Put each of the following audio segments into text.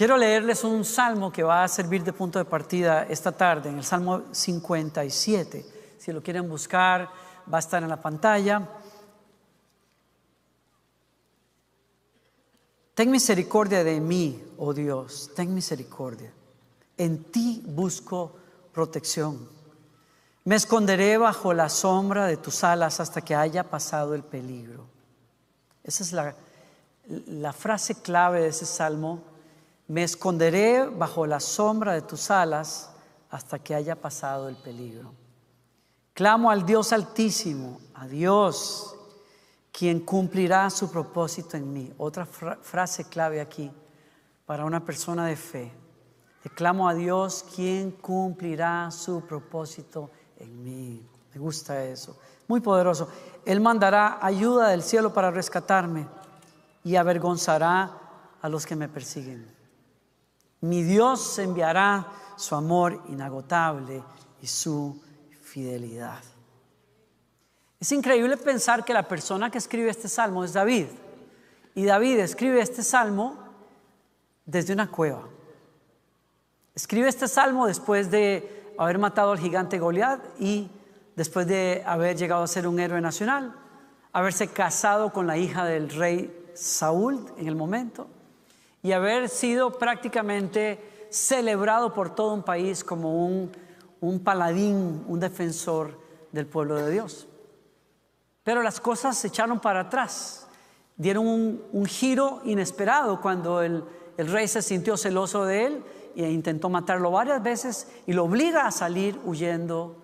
Quiero leerles un salmo que va a servir de punto de partida esta tarde, en el Salmo 57. Si lo quieren buscar, va a estar en la pantalla. Ten misericordia de mí, oh Dios, ten misericordia. En ti busco protección. Me esconderé bajo la sombra de tus alas hasta que haya pasado el peligro. Esa es la, la frase clave de ese salmo me esconderé bajo la sombra de tus alas hasta que haya pasado el peligro. Clamo al Dios altísimo, a Dios, quien cumplirá su propósito en mí. Otra frase clave aquí para una persona de fe. Le clamo a Dios, quien cumplirá su propósito en mí. Me gusta eso. Muy poderoso. Él mandará ayuda del cielo para rescatarme y avergonzará a los que me persiguen. Mi Dios enviará su amor inagotable y su fidelidad. Es increíble pensar que la persona que escribe este salmo es David. Y David escribe este salmo desde una cueva. Escribe este salmo después de haber matado al gigante Goliat y después de haber llegado a ser un héroe nacional, haberse casado con la hija del rey Saúl en el momento y haber sido prácticamente celebrado por todo un país como un, paladín, un defensor del pueblo de Dios. Pero las cosas se echaron para atrás, dieron un, giro inesperado cuando el, el, rey se sintió celoso de él e intentó matarlo varias veces y lo obliga a salir huyendo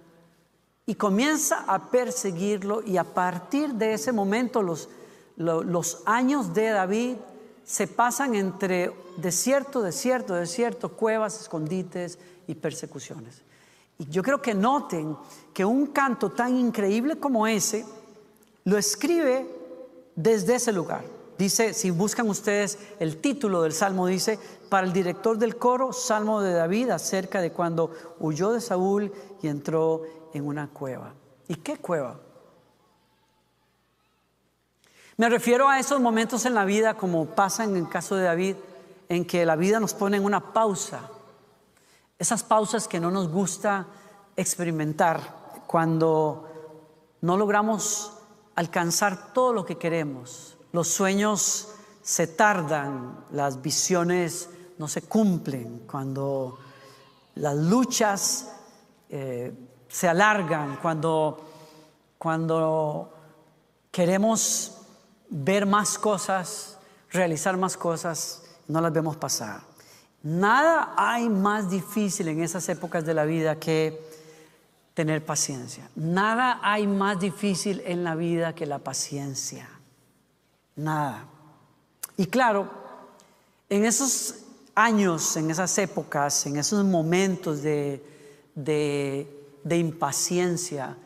y comienza a perseguirlo y a partir de ese momento los, los años de David se pasan entre desierto, desierto, desierto, cuevas, escondites y persecuciones. Y yo creo que noten que un canto tan increíble como ese lo escribe desde ese lugar. Dice, si buscan ustedes el título del salmo, dice, para el director del coro, Salmo de David, acerca de cuando huyó de Saúl y entró en una cueva. ¿Y qué cueva? Me refiero a esos momentos en la vida, como pasa en el caso de David, en que la vida nos pone en una pausa. Esas pausas que no nos gusta experimentar cuando no logramos alcanzar todo lo que queremos. Los sueños se tardan, las visiones no se cumplen, cuando las luchas eh, se alargan, cuando, cuando queremos ver más cosas, realizar más cosas, no las vemos pasar. Nada hay más difícil en esas épocas de la vida que tener paciencia. Nada hay más difícil en la vida que la paciencia. Nada. Y claro, en esos años, en esas épocas, en esos momentos de, de impaciencia,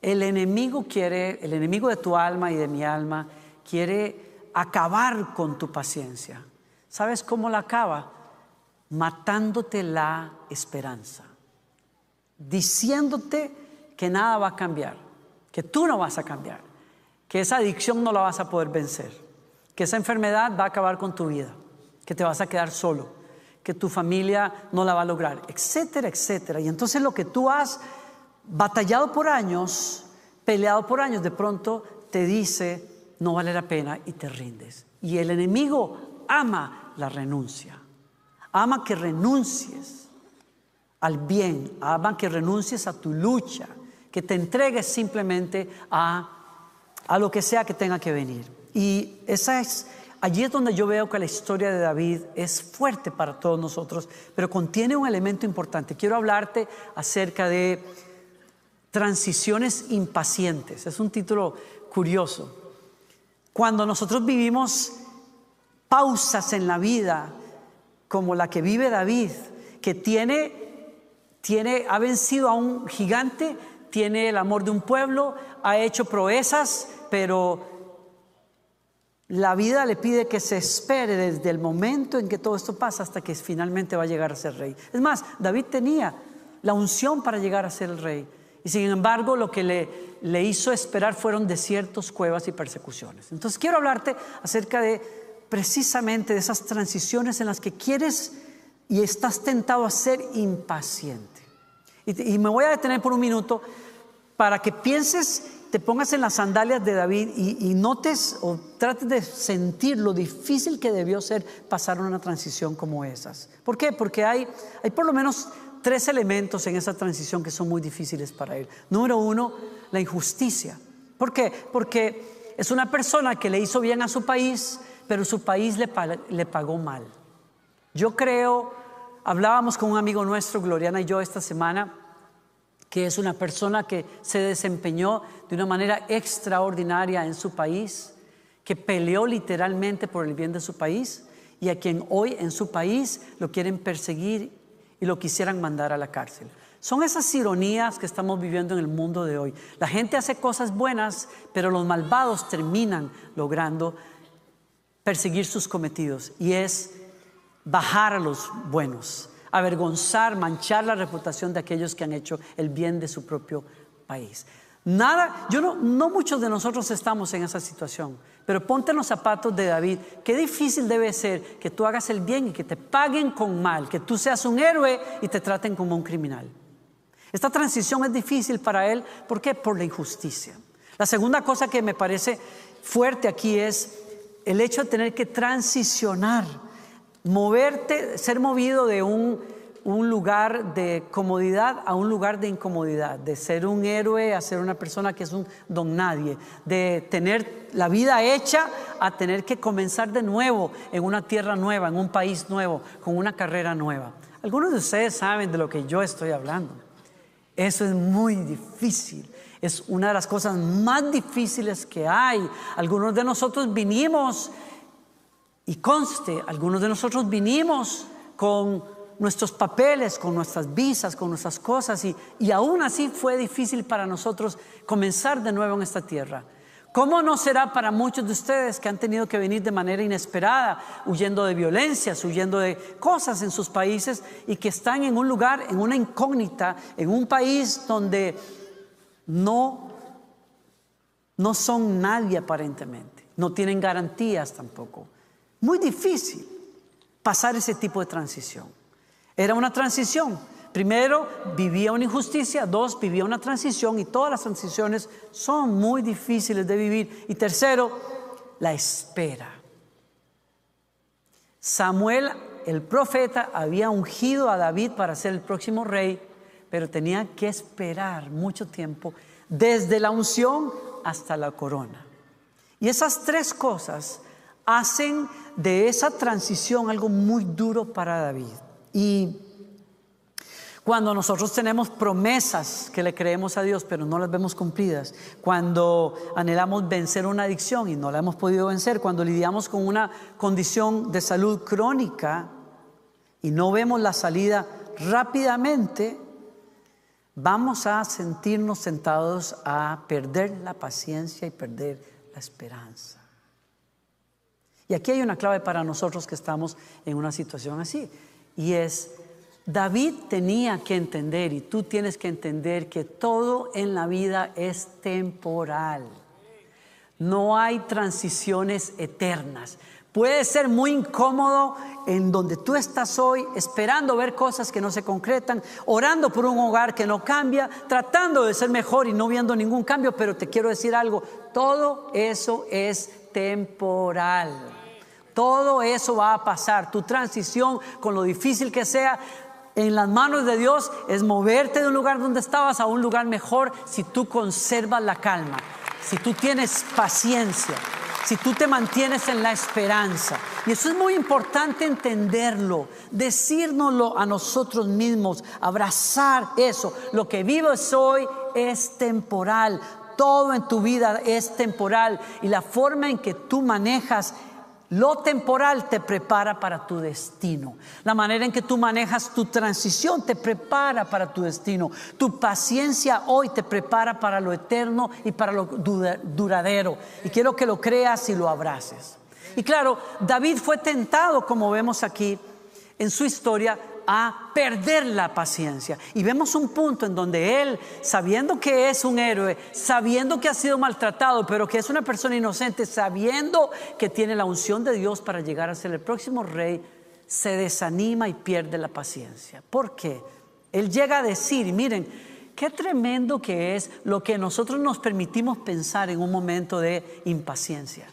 el enemigo quiere, el enemigo de tu alma y de mi alma, quiere acabar con tu paciencia. ¿Sabes cómo la acaba? Matándote la esperanza, diciéndote que nada va a cambiar, que tú no vas a cambiar, que esa adicción no la vas a poder vencer, que esa enfermedad va a acabar con tu vida, que te vas a quedar solo, que tu familia no la va a lograr, etcétera, etcétera. Y entonces lo que tú has batallado por años, peleado por años, de pronto te dice, no vale la pena y te rindes. Y el enemigo ama la renuncia. Ama que renuncies al bien, ama que renuncies a tu lucha, que te entregues simplemente a, a lo que sea que tenga que venir. Y allí es donde yo veo que la historia de David es fuerte para todos nosotros, pero contiene un elemento importante. Quiero hablarte acerca de transiciones impacientes. Es un título curioso. Cuando nosotros vivimos pausas en la vida, como la que vive David, que tiene, tiene, ha vencido a un gigante, tiene el amor de un pueblo, ha hecho proezas, pero la vida le pide que se espere desde el momento en que todo esto pasa hasta que finalmente va a llegar a ser rey. Es más, David tenía la unción para llegar a ser el rey. Y sin embargo, lo que le, le hizo esperar fueron desiertos, cuevas y persecuciones. Entonces quiero hablarte acerca de precisamente de esas transiciones en las que quieres y estás tentado a ser impaciente. Y, me voy a detener por un minuto para que pienses, te pongas en las sandalias de David y, y, notes o trates de sentir lo difícil que debió ser pasar una transición como esas. ¿Por qué? Porque hay, hay por lo menos tres elementos en esa transición que son muy difíciles para él. Número uno, la injusticia. ¿Por qué? Porque es una persona que le hizo bien a su país, pero su país le, le pagó mal. Yo creo, hablábamos con un amigo nuestro, Gloriana y yo, esta semana, que es una persona que se desempeñó de una manera extraordinaria en su país, que peleó literalmente por el bien de su país y a quien hoy en su país lo quieren perseguir y lo quisieran mandar a la cárcel. Son esas ironías que estamos viviendo en el mundo de hoy. La gente hace cosas buenas, pero los malvados terminan logrando perseguir sus cometidos y es bajar a los buenos, avergonzar, manchar la reputación de aquellos que han hecho el bien de su propio país. Nada, yo no, no muchos de nosotros estamos en esa situación, pero ponte en los zapatos de David. Qué difícil debe ser que tú hagas el bien y que te paguen con mal, que tú seas un héroe y te traten como un criminal. Esta transición es difícil para él, ¿por qué? Por la injusticia. La segunda cosa que me parece fuerte aquí es el hecho de tener que transicionar moverte, ser movido de un, lugar de comodidad a un lugar de incomodidad, de ser un héroe a ser una persona que es un don nadie, de tener la vida hecha a tener que comenzar de nuevo en una tierra nueva, en un país nuevo, con una carrera nueva. Algunos de ustedes saben de lo que yo estoy hablando. Eso es muy difícil. Es una de las cosas más difíciles que hay. Algunos de nosotros vinimos y conste, algunos de nosotros vinimos con nuestros papeles, con nuestras visas, con nuestras cosas y, aún así fue difícil para nosotros comenzar de nuevo en esta tierra. ¿Cómo no será para muchos de ustedes que han tenido que venir de manera inesperada, huyendo de violencias, huyendo de cosas en sus países y que están en un lugar, en una incógnita, en un país donde no, no son nadie aparentemente, no tienen garantías tampoco? Muy difícil pasar ese tipo de transición. Era una transición. Primero, vivía una injusticia. Dos, vivía una transición y todas las transiciones son muy difíciles de vivir. Y tercero, la espera. Samuel, el profeta, había ungido a David para ser el próximo rey, pero tenía que esperar mucho tiempo desde la unción hasta la corona. Y esas tres cosas hacen de esa transición algo muy duro para David. Y cuando nosotros tenemos promesas que le creemos a Dios, pero no las vemos cumplidas, cuando anhelamos vencer una adicción y no la hemos podido vencer, cuando lidiamos con una condición de salud crónica y no vemos la salida rápidamente, vamos a sentirnos sentados a perder la paciencia y perder la esperanza. Y aquí hay una clave para nosotros que estamos en una situación así. Y es, David tenía que entender, y tú tienes que entender, que todo en la vida es temporal. No hay transiciones eternas. Puede ser muy incómodo en donde tú estás hoy, esperando ver cosas que no se concretan, orando por un hogar que no cambia, tratando de ser mejor y no viendo ningún cambio, pero te quiero decir algo, todo eso es temporal. Todo eso va a pasar. Tu transición, con lo difícil que sea, en las manos de Dios es moverte de un lugar donde estabas a un lugar mejor si tú conservas la calma, si tú tienes paciencia, si tú te mantienes en la esperanza. Y eso es muy importante entenderlo, decírnoslo a nosotros mismos, abrazar eso. Lo que vives hoy es temporal todo en tu vida es temporal y la forma en que tú manejas lo temporal te prepara para tu destino. La manera en que tú manejas tu transición te prepara para tu destino. Tu paciencia hoy te prepara para lo eterno y para lo duradero. Y quiero que lo creas y lo abraces. Y claro, David fue tentado, como vemos aquí en su historia, a perder la paciencia. Y vemos un punto en donde él, sabiendo que es un héroe, sabiendo que ha sido maltratado, pero que es una persona inocente, sabiendo que tiene la unción de Dios para llegar a ser el próximo rey, se desanima y pierde la paciencia. ¿Por qué? Él llega a decir, miren, qué tremendo que es lo que nosotros nos permitimos pensar en un momento de impaciencia.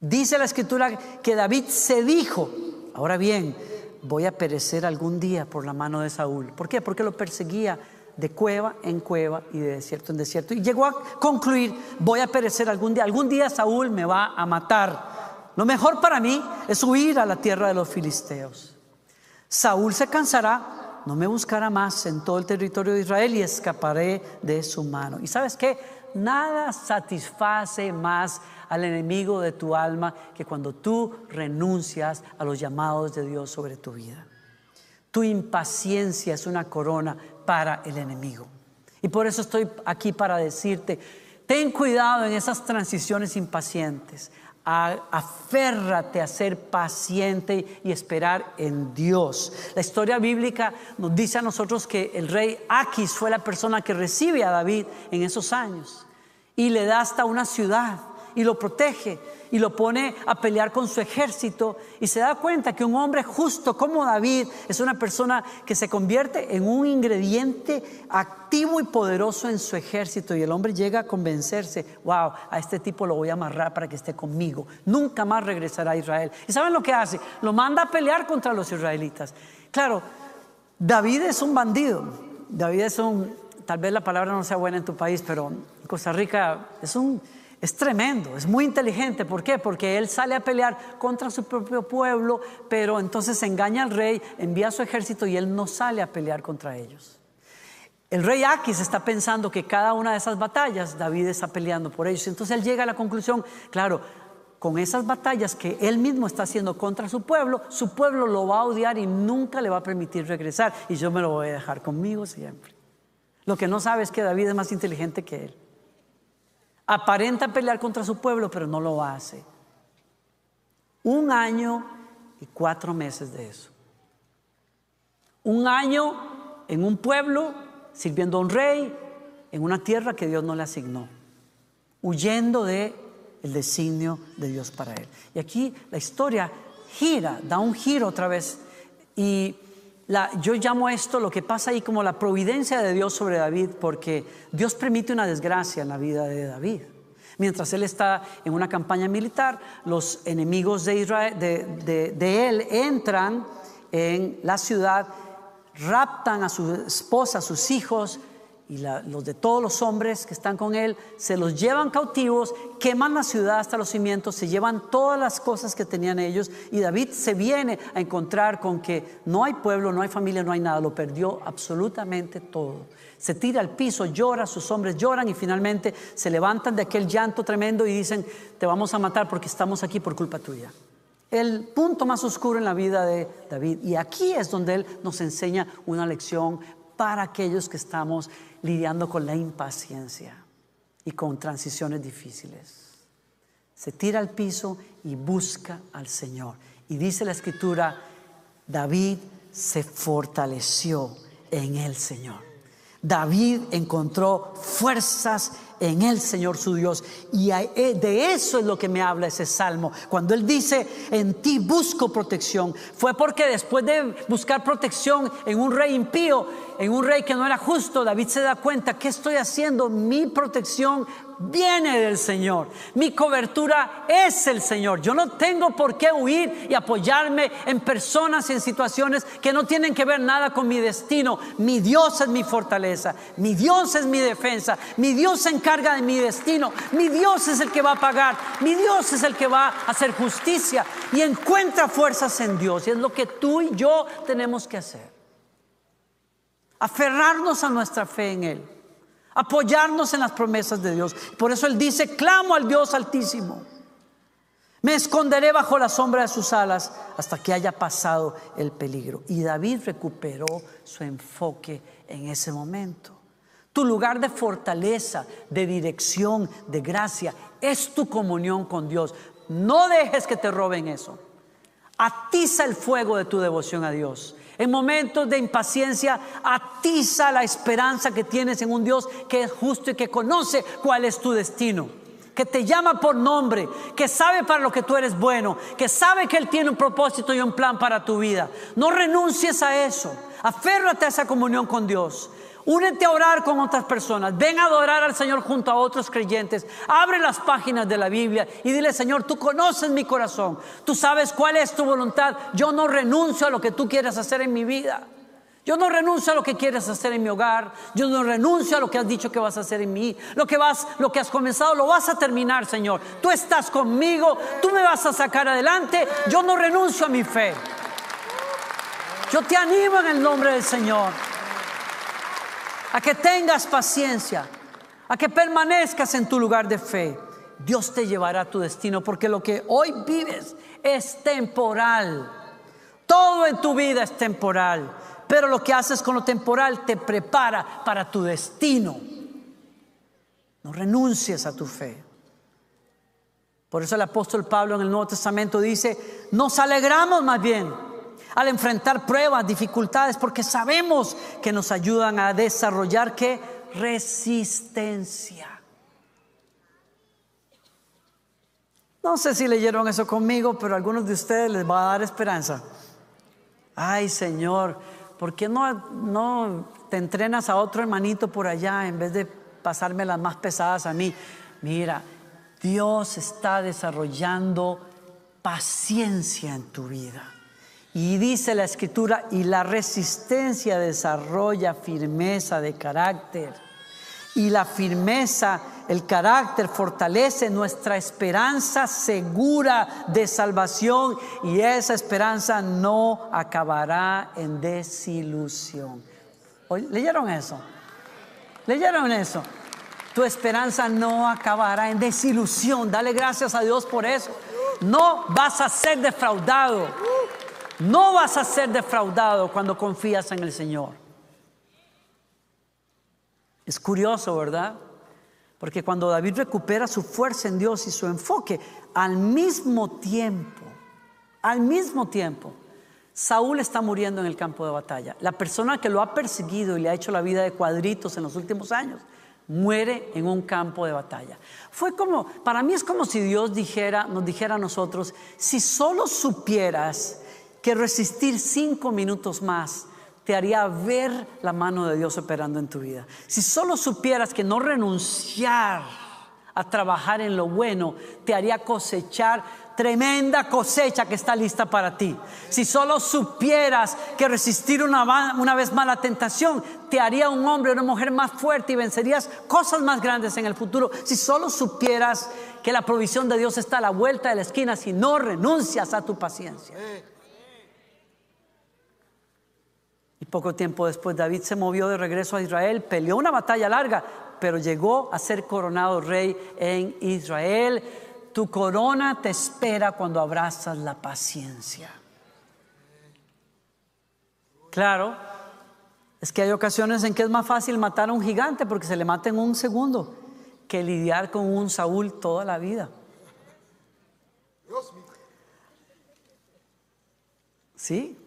Dice la escritura que David se dijo, ahora bien, voy a perecer algún día por la mano de Saúl. ¿Por qué? Porque lo perseguía de cueva en cueva y de desierto en desierto. Y llegó a concluir, voy a perecer algún día, algún día Saúl me va a matar. Lo mejor para mí es huir a la tierra de los filisteos. Saúl se cansará, no me buscará más en todo el territorio de Israel y escaparé de su mano. ¿Y sabes qué? Nada satisface más al enemigo de tu alma que cuando tú renuncias a los llamados de Dios sobre tu vida. Tu impaciencia es una corona para el enemigo. Y por eso estoy aquí para decirte, ten cuidado en esas transiciones impacientes. Aférrate a ser paciente y esperar en Dios. La historia bíblica nos dice a nosotros que el rey Aquis fue la persona que recibe a David en esos años y le da hasta una ciudad y lo protege y lo pone a pelear con su ejército y se da cuenta que un hombre justo como David es una persona que se convierte en un ingrediente activo y poderoso en su ejército y el hombre llega a convencerse, wow, a este tipo lo voy a amarrar para que esté conmigo, nunca más regresará a Israel. ¿Y saben lo que hace? Lo manda a pelear contra los israelitas. Claro, David es un bandido, David es un, tal vez la palabra no sea buena en tu país, pero Costa Rica es un es tremendo, es muy inteligente. ¿Por qué? Porque él sale a pelear contra su propio pueblo, pero entonces engaña al rey, envía a su ejército y él no sale a pelear contra ellos. El rey Aquis está pensando que cada una de esas batallas David está peleando por ellos. Entonces él llega a la conclusión, claro, con esas batallas que él mismo está haciendo contra su pueblo, su pueblo lo va a odiar y nunca le va a permitir regresar. Y yo me lo voy a dejar conmigo siempre. Lo que no sabe es que David es más inteligente que él. Aparenta pelear contra su pueblo, pero no lo hace. Un año y cuatro meses de eso. Un año en un pueblo, sirviendo a un rey, en una tierra que Dios no le asignó, huyendo de el designio de Dios para él. Y aquí la historia gira, da un giro otra vez. Y yo llamo esto lo que pasa ahí como la providencia de Dios sobre David, porque Dios permite una desgracia en la vida de David. Mientras él está en una campaña militar, los enemigos de, Israel, de él entran en la ciudad, raptan a su esposa, a sus hijos, y los de todos los hombres que están con él se los llevan cautivos, queman la ciudad hasta los cimientos, se llevan todas las cosas que tenían ellos y David se viene a encontrar con que no hay pueblo, no hay familia, no hay nada, lo perdió absolutamente todo. Se tira al piso, llora, sus hombres lloran y finalmente se levantan de aquel llanto tremendo y dicen, te vamos a matar porque estamos aquí por culpa tuya. El punto más oscuro en la vida de David. Y aquí es donde él nos enseña una lección para aquellos que estamos lidiando con la impaciencia y con transiciones difíciles. Se tira al piso y busca al Señor. Y dice la escritura, David se fortaleció en el Señor. David encontró fuerzas en el Señor su Dios. Y eh, de eso es lo que me habla ese salmo. Cuando él dice, en ti busco protección, fue porque después de buscar protección en un rey impío, en un rey que no era justo, David se da cuenta, ¿qué estoy haciendo? Mi protección viene del Señor. Mi cobertura es el Señor. Yo no tengo por qué huir y apoyarme en personas y en situaciones que no tienen que ver nada con mi destino. Mi Dios es mi fortaleza. Mi Dios es mi defensa. Mi Dios se encarga de mi destino. Mi Dios es el que va a pagar. Mi Dios es el que va a hacer justicia. Y encuentra fuerzas en Dios. Y es lo que tú y yo tenemos que hacer. Aferrarnos a nuestra fe en Él apoyarnos en las promesas de Dios. Por eso Él dice, clamo al Dios altísimo. Me esconderé bajo la sombra de sus alas hasta que haya pasado el peligro. Y David recuperó su enfoque en ese momento. Tu lugar de fortaleza, de dirección, de gracia, es tu comunión con Dios. No dejes que te roben eso. Atiza el fuego de tu devoción a Dios. En momentos de impaciencia, atiza la esperanza que tienes en un Dios que es justo y que conoce cuál es tu destino. Que te llama por nombre, que sabe para lo que tú eres bueno, que sabe que Él tiene un propósito y un plan para tu vida. No renuncies a eso. Aférrate a esa comunión con Dios. Únete a orar con otras personas. Ven a adorar al Señor junto a otros creyentes. Abre las páginas de la Biblia y dile, Señor, tú conoces mi corazón. Tú sabes cuál es tu voluntad. Yo no renuncio a lo que tú quieres hacer en mi vida. Yo no renuncio a lo que quieres hacer en mi hogar. Yo no renuncio a lo que has dicho que vas a hacer en mí. Lo que vas, lo que has comenzado, lo vas a terminar, Señor. Tú estás conmigo. Tú me vas a sacar adelante. Yo no renuncio a mi fe. Yo te animo en el nombre del Señor a que tengas paciencia, a que permanezcas en tu lugar de fe. Dios te llevará a tu destino porque lo que hoy vives es temporal. Todo en tu vida es temporal, pero lo que haces con lo temporal te prepara para tu destino. No renuncies a tu fe. Por eso el apóstol Pablo en el Nuevo Testamento dice, nos alegramos más bien al enfrentar pruebas, dificultades, porque sabemos que nos ayudan a desarrollar qué resistencia. No sé si leyeron eso conmigo, pero a algunos de ustedes les va a dar esperanza. Ay, Señor, ¿por qué no, no te entrenas a otro hermanito por allá en vez de pasarme las más pesadas a mí? Mira, Dios está desarrollando paciencia en tu vida. Y dice la escritura, y la resistencia desarrolla firmeza de carácter. Y la firmeza, el carácter fortalece nuestra esperanza segura de salvación y esa esperanza no acabará en desilusión. ¿Leyeron eso? ¿Leyeron eso? Tu esperanza no acabará en desilusión. Dale gracias a Dios por eso. No vas a ser defraudado. No vas a ser defraudado cuando confías en el Señor. Es curioso, ¿verdad? Porque cuando David recupera su fuerza en Dios y su enfoque, al mismo tiempo, al mismo tiempo, Saúl está muriendo en el campo de batalla. La persona que lo ha perseguido y le ha hecho la vida de cuadritos en los últimos años, muere en un campo de batalla. Fue como, para mí es como si Dios dijera, nos dijera a nosotros, si solo supieras que resistir cinco minutos más te haría ver la mano de Dios operando en tu vida. Si solo supieras que no renunciar a trabajar en lo bueno te haría cosechar tremenda cosecha que está lista para ti. Si solo supieras que resistir una, una vez más la tentación te haría un hombre una mujer más fuerte y vencerías cosas más grandes en el futuro. Si solo supieras que la provisión de Dios está a la vuelta de la esquina si no renuncias a tu paciencia. Poco tiempo después David se movió de regreso a Israel, peleó una batalla larga, pero llegó a ser coronado rey en Israel. Tu corona te espera cuando abrazas la paciencia. Claro, es que hay ocasiones en que es más fácil matar a un gigante porque se le mata en un segundo que lidiar con un Saúl toda la vida. ¿Sí?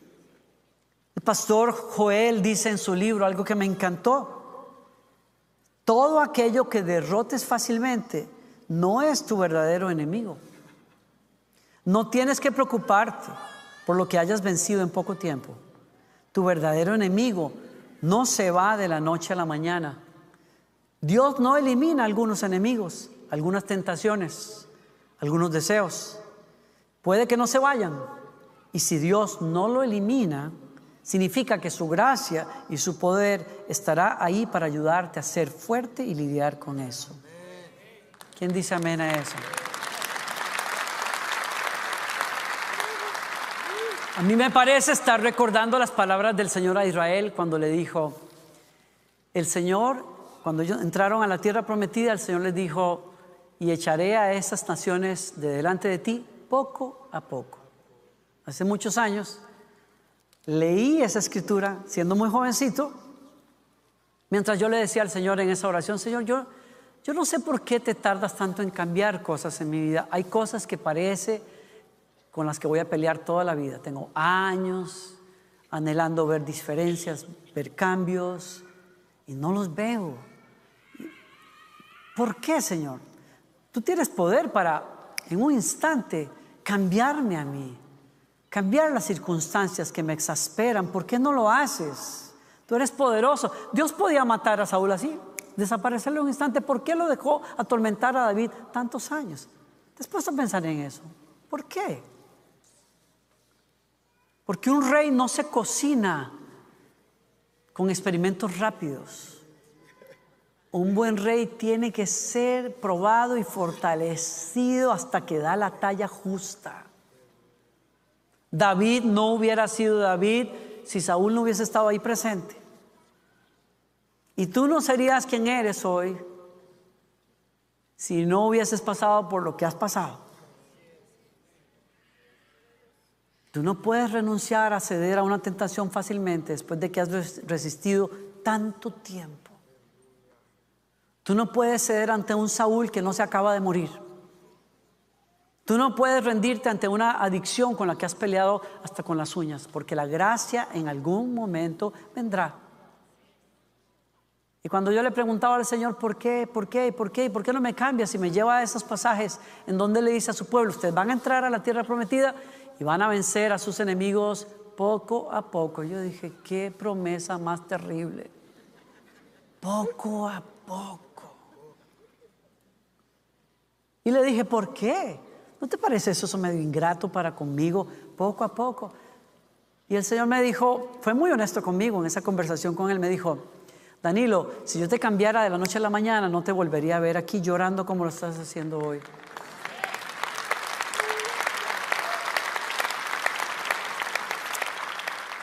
Pastor Joel dice en su libro algo que me encantó. Todo aquello que derrotes fácilmente no es tu verdadero enemigo. No tienes que preocuparte por lo que hayas vencido en poco tiempo. Tu verdadero enemigo no se va de la noche a la mañana. Dios no elimina algunos enemigos, algunas tentaciones, algunos deseos. Puede que no se vayan. Y si Dios no lo elimina, Significa que su gracia y su poder estará ahí para ayudarte a ser fuerte y lidiar con eso. ¿Quién dice amén a eso? A mí me parece estar recordando las palabras del Señor a Israel cuando le dijo, el Señor, cuando ellos entraron a la tierra prometida, el Señor les dijo, y echaré a esas naciones de delante de ti poco a poco. Hace muchos años, leí esa escritura siendo muy jovencito, mientras yo le decía al Señor en esa oración, Señor, yo, yo no sé por qué te tardas tanto en cambiar cosas en mi vida. Hay cosas que parece con las que voy a pelear toda la vida. Tengo años anhelando ver diferencias, ver cambios, y no los veo. ¿Por qué, Señor? Tú tienes poder para en un instante cambiarme a mí, cambiar las circunstancias que me exasperan. ¿Por qué no lo haces? Tú eres poderoso. Dios podía matar a Saúl así, desaparecerle un instante. ¿Por qué lo dejó atormentar a David tantos años? Después de pensar en eso. ¿Por qué? Porque un rey no se cocina con experimentos rápidos. Un buen rey tiene que ser probado y fortalecido hasta que da la talla justa. David no hubiera sido David si Saúl no hubiese estado ahí presente. Y tú no serías quien eres hoy si no hubieses pasado por lo que has pasado. Tú no puedes renunciar a ceder a una tentación fácilmente después de que has resistido tanto tiempo. Tú no puedes ceder ante un Saúl que no se acaba de morir. Tú no puedes rendirte ante una adicción con la que has peleado hasta con las uñas, porque la gracia en algún momento vendrá. Y cuando yo le preguntaba al Señor, ¿por qué? ¿Por qué? ¿Por qué? ¿Por qué no me cambia si me lleva a esos pasajes en donde le dice a su pueblo, ustedes van a entrar a la tierra prometida y van a vencer a sus enemigos poco a poco. Yo dije, qué promesa más terrible. Poco a poco. Y le dije, ¿por qué? ¿No te parece eso, medio ingrato para conmigo? Poco a poco. Y el Señor me dijo, fue muy honesto conmigo en esa conversación con él, me dijo, Danilo, si yo te cambiara de la noche a la mañana, no te volvería a ver aquí llorando como lo estás haciendo hoy.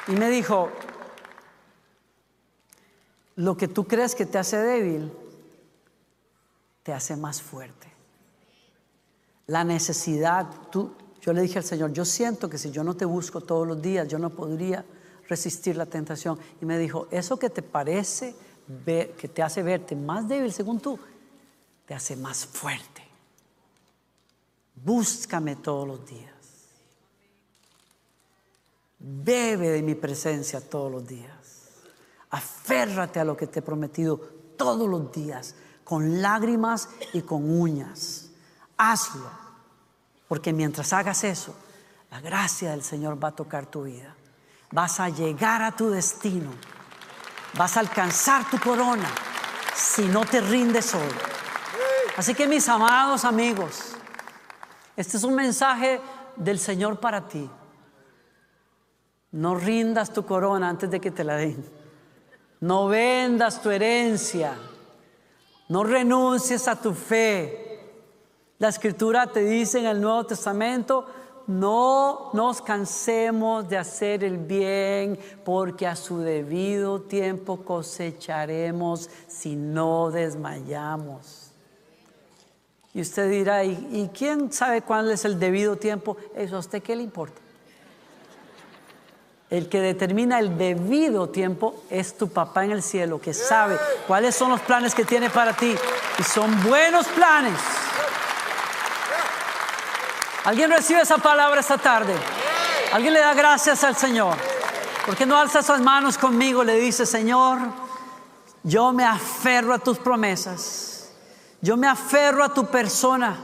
Y me dijo, lo que tú crees que te hace débil, te hace más fuerte. La necesidad, tú, yo le dije al Señor, yo siento que si yo no te busco todos los días, yo no podría resistir la tentación. Y me dijo, eso que te parece, que te hace verte más débil según tú, te hace más fuerte. Búscame todos los días. Bebe de mi presencia todos los días. Aférrate a lo que te he prometido todos los días, con lágrimas y con uñas. Hazlo, porque mientras hagas eso, la gracia del Señor va a tocar tu vida. Vas a llegar a tu destino. Vas a alcanzar tu corona si no te rindes hoy. Así que mis amados amigos, este es un mensaje del Señor para ti. No rindas tu corona antes de que te la den. No vendas tu herencia. No renuncies a tu fe. La escritura te dice en el Nuevo Testamento, no nos cansemos de hacer el bien, porque a su debido tiempo cosecharemos si no desmayamos. Y usted dirá, ¿y, ¿y quién sabe cuál es el debido tiempo? Eso a usted qué le importa. El que determina el debido tiempo es tu papá en el cielo, que sabe cuáles son los planes que tiene para ti. Y son buenos planes. ¿Alguien recibe esa palabra esta tarde? ¿Alguien le da gracias al Señor? ¿Por qué no alza sus manos conmigo? Le dice, Señor, yo me aferro a tus promesas. Yo me aferro a tu persona.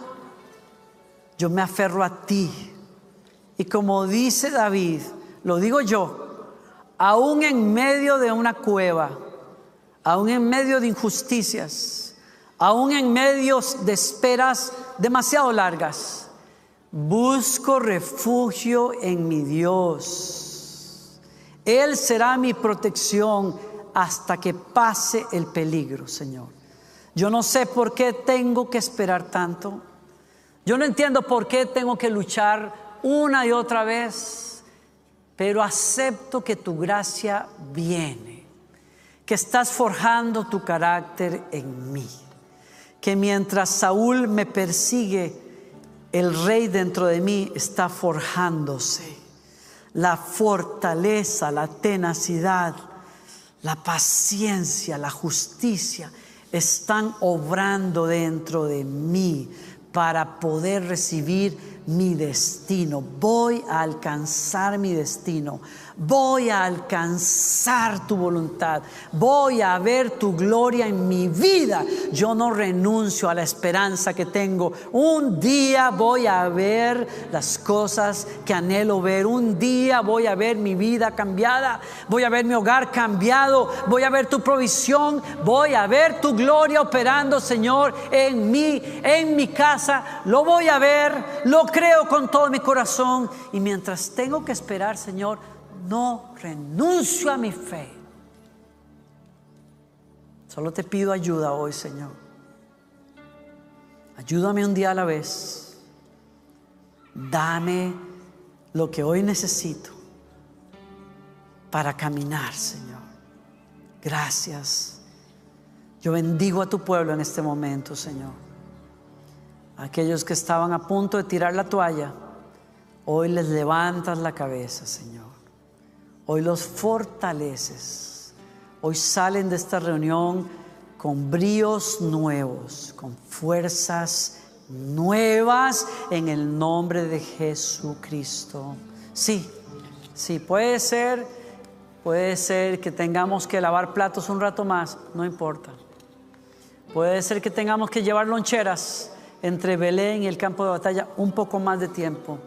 Yo me aferro a ti. Y como dice David, lo digo yo, aún en medio de una cueva, aún en medio de injusticias, aún en medio de esperas demasiado largas, busco refugio en mi Dios. Él será mi protección hasta que pase el peligro, Señor. Yo no sé por qué tengo que esperar tanto. Yo no entiendo por qué tengo que luchar una y otra vez pero acepto que tu gracia viene, que estás forjando tu carácter en mí, que mientras Saúl me persigue, el rey dentro de mí está forjándose. La fortaleza, la tenacidad, la paciencia, la justicia están obrando dentro de mí para poder recibir mi destino, voy a alcanzar mi destino, voy a alcanzar tu voluntad, voy a ver tu gloria en mi vida. Yo no renuncio a la esperanza que tengo. Un día voy a ver las cosas que anhelo ver, un día voy a ver mi vida cambiada, voy a ver mi hogar cambiado, voy a ver tu provisión, voy a ver tu gloria operando, Señor, en mí, en mi casa, lo voy a ver, lo creo con todo mi corazón y mientras tengo que esperar, Señor, no renuncio a mi fe. Solo te pido ayuda hoy, Señor. Ayúdame un día a la vez. Dame lo que hoy necesito para caminar, Señor. Gracias. Yo bendigo a tu pueblo en este momento, Señor. Aquellos que estaban a punto de tirar la toalla, hoy les levantas la cabeza, Señor. Hoy los fortaleces. Hoy salen de esta reunión con bríos nuevos, con fuerzas nuevas en el nombre de Jesucristo. Sí, sí, puede ser, puede ser que tengamos que lavar platos un rato más, no importa. Puede ser que tengamos que llevar loncheras entre Belén y el campo de batalla un poco más de tiempo.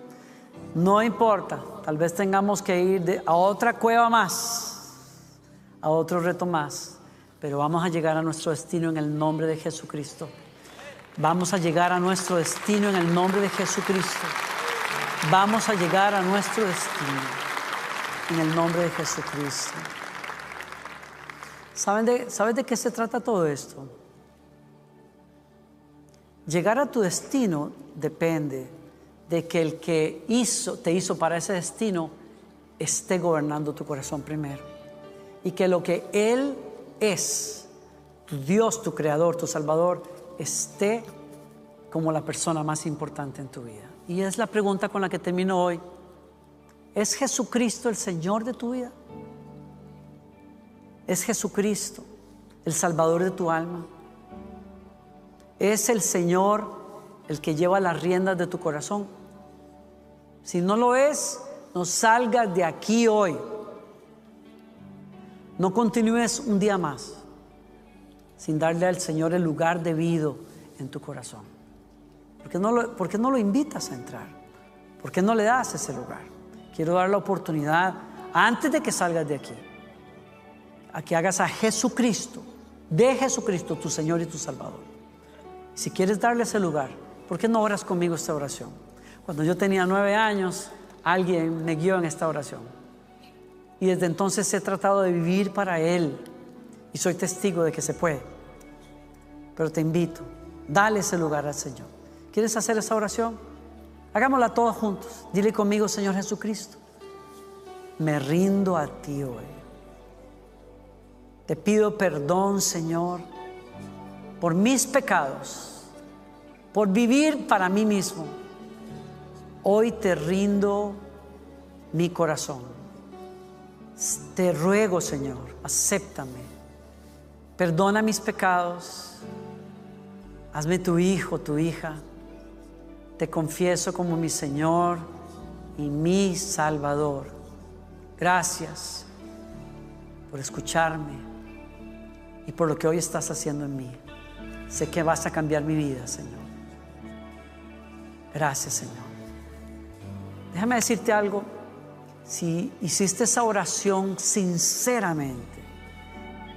No importa, tal vez tengamos que ir a otra cueva más, a otro reto más, pero vamos a llegar a nuestro destino en el nombre de Jesucristo. Vamos a llegar a nuestro destino en el nombre de Jesucristo. Vamos a llegar a nuestro destino en el nombre de Jesucristo. ¿Saben de, ¿Sabes de qué se trata todo esto? Llegar a tu destino depende de que el que hizo, te hizo para ese destino esté gobernando tu corazón primero. Y que lo que Él es, tu Dios, tu Creador, tu Salvador, esté como la persona más importante en tu vida. Y es la pregunta con la que termino hoy. ¿Es Jesucristo el Señor de tu vida? ¿Es Jesucristo el Salvador de tu alma? ¿Es el Señor el que lleva las riendas de tu corazón? Si no lo es, no salgas de aquí hoy. No continúes un día más sin darle al Señor el lugar debido en tu corazón. ¿Por qué no lo, por qué no lo invitas a entrar? ¿Por qué no le das ese lugar? Quiero dar la oportunidad antes de que salgas de aquí a que hagas a Jesucristo, de Jesucristo, tu Señor y tu Salvador. Si quieres darle ese lugar, ¿por qué no oras conmigo esta oración? Cuando yo tenía nueve años, alguien me guió en esta oración. Y desde entonces he tratado de vivir para Él. Y soy testigo de que se puede. Pero te invito, dale ese lugar al Señor. ¿Quieres hacer esa oración? Hagámosla todos juntos. Dile conmigo, Señor Jesucristo, me rindo a ti hoy. Te pido perdón, Señor, por mis pecados, por vivir para mí mismo Hoy te rindo mi corazón. Te ruego, Señor, acéptame. Perdona mis pecados. Hazme tu hijo, tu hija. Te confieso como mi Señor y mi Salvador. Gracias por escucharme y por lo que hoy estás haciendo en mí. Sé que vas a cambiar mi vida, Señor. Gracias, Señor. Déjame decirte algo. Si hiciste esa oración sinceramente,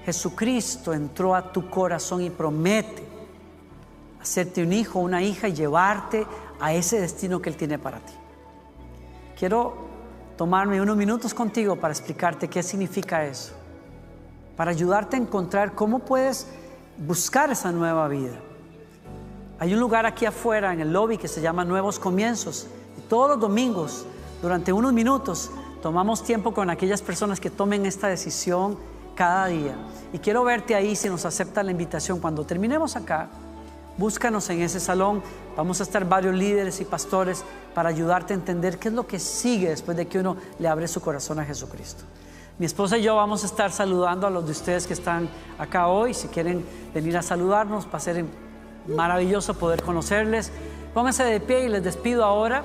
Jesucristo entró a tu corazón y promete hacerte un hijo, una hija y llevarte a ese destino que Él tiene para ti. Quiero tomarme unos minutos contigo para explicarte qué significa eso, para ayudarte a encontrar cómo puedes buscar esa nueva vida. Hay un lugar aquí afuera en el lobby que se llama Nuevos Comienzos todos los domingos, durante unos minutos, tomamos tiempo con aquellas personas que tomen esta decisión cada día. Y quiero verte ahí si nos acepta la invitación. Cuando terminemos acá, búscanos en ese salón. Vamos a estar varios líderes y pastores para ayudarte a entender qué es lo que sigue después de que uno le abre su corazón a Jesucristo. Mi esposa y yo vamos a estar saludando a los de ustedes que están acá hoy. Si quieren venir a saludarnos, va a ser maravilloso poder conocerles. Pónganse de pie y les despido ahora.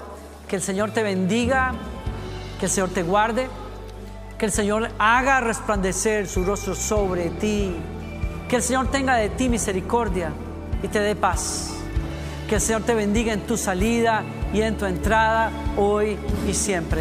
Que el Señor te bendiga, que el Señor te guarde, que el Señor haga resplandecer su rostro sobre ti, que el Señor tenga de ti misericordia y te dé paz. Que el Señor te bendiga en tu salida y en tu entrada hoy y siempre.